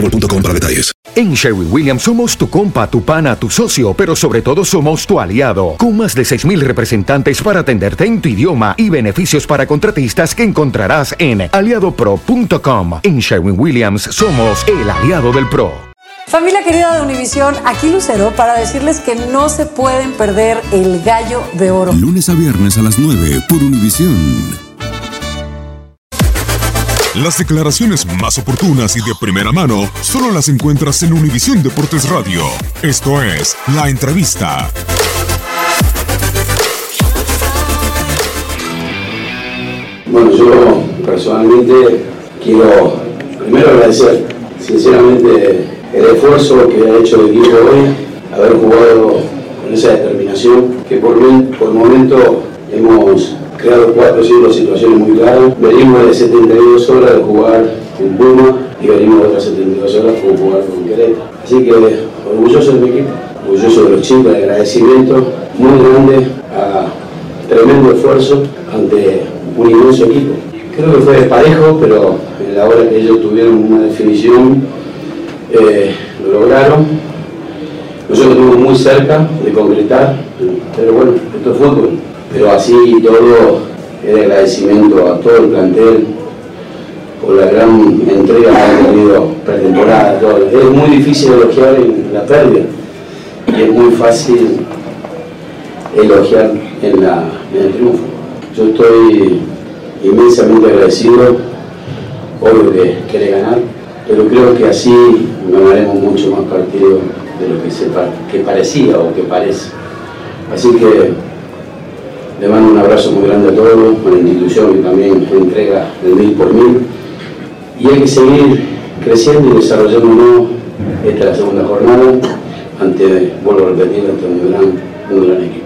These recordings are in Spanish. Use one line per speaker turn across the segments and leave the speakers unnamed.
boostmobile.com.
En Sherwin Williams somos tu compa, tu pana, tu socio, pero sobre todo somos tu aliado. Con más de 6.000 representantes para atenderte en tu idioma y beneficios para contratistas que encontrarás en aliadopro.com. En Sherwin Williams somos el aliado del PRO.
Familia querida de Univisión, aquí Lucero para decirles que no se pueden perder el gallo de oro.
Lunes a viernes a las 9 por Univisión. Las declaraciones más oportunas y de primera mano solo las encuentras en Univisión Deportes Radio. Esto es La Entrevista.
Bueno, yo personalmente quiero primero agradecer sinceramente el esfuerzo que ha hecho el equipo hoy, haber jugado con esa determinación, que por, por el momento hemos creado cuatro cinco situaciones muy claras. Venimos de 72 horas de jugar con Puma y venimos de otras 72 horas de jugar con Querétaro. Así que orgulloso de mi equipo, orgulloso de los chicos, de agradecimiento muy grande a tremendo esfuerzo ante un inmenso equipo. Creo que fue parejo, pero en la hora que ellos tuvieron una definición, eh, lo lograron. Nosotros estuvimos muy cerca de concretar, pero bueno, esto es fútbol. Pero así todo, el agradecimiento a todo el plantel por la gran entrega que han tenido pretemporada. Es muy difícil elogiar en la pérdida y es muy fácil elogiar en, la, en el triunfo. Yo estoy inmensamente agradecido, obvio que quiere ganar, pero creo que así ganaremos mucho más partidos de lo que, se, que parecía o que parece. Así que le mando un abrazo muy grande a todos, a la institución que también entrega el mil por mil. Y hay que seguir creciendo y desarrollándonos. Esta segunda jornada, ante, vuelvo a repetir, ante un gran, un gran equipo.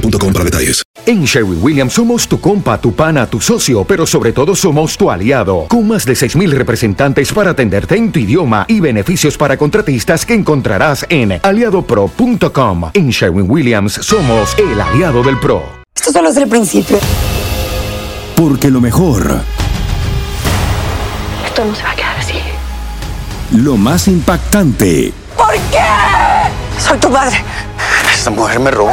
boostmobile.com para detalles.
En Sherwin Williams somos tu compa, tu pana, tu socio, pero sobre todo somos tu aliado. Con más de 6.000 representantes para atenderte en tu idioma y beneficios para contratistas que encontrarás en aliadopro.com. En Sherwin Williams somos el aliado del PRO.
Esto solo es el principio.
Porque lo mejor.
Esto no se va a quedar así.
Lo más impactante.
¿Por qué? Soy tu madre.
Esta mujer me robó.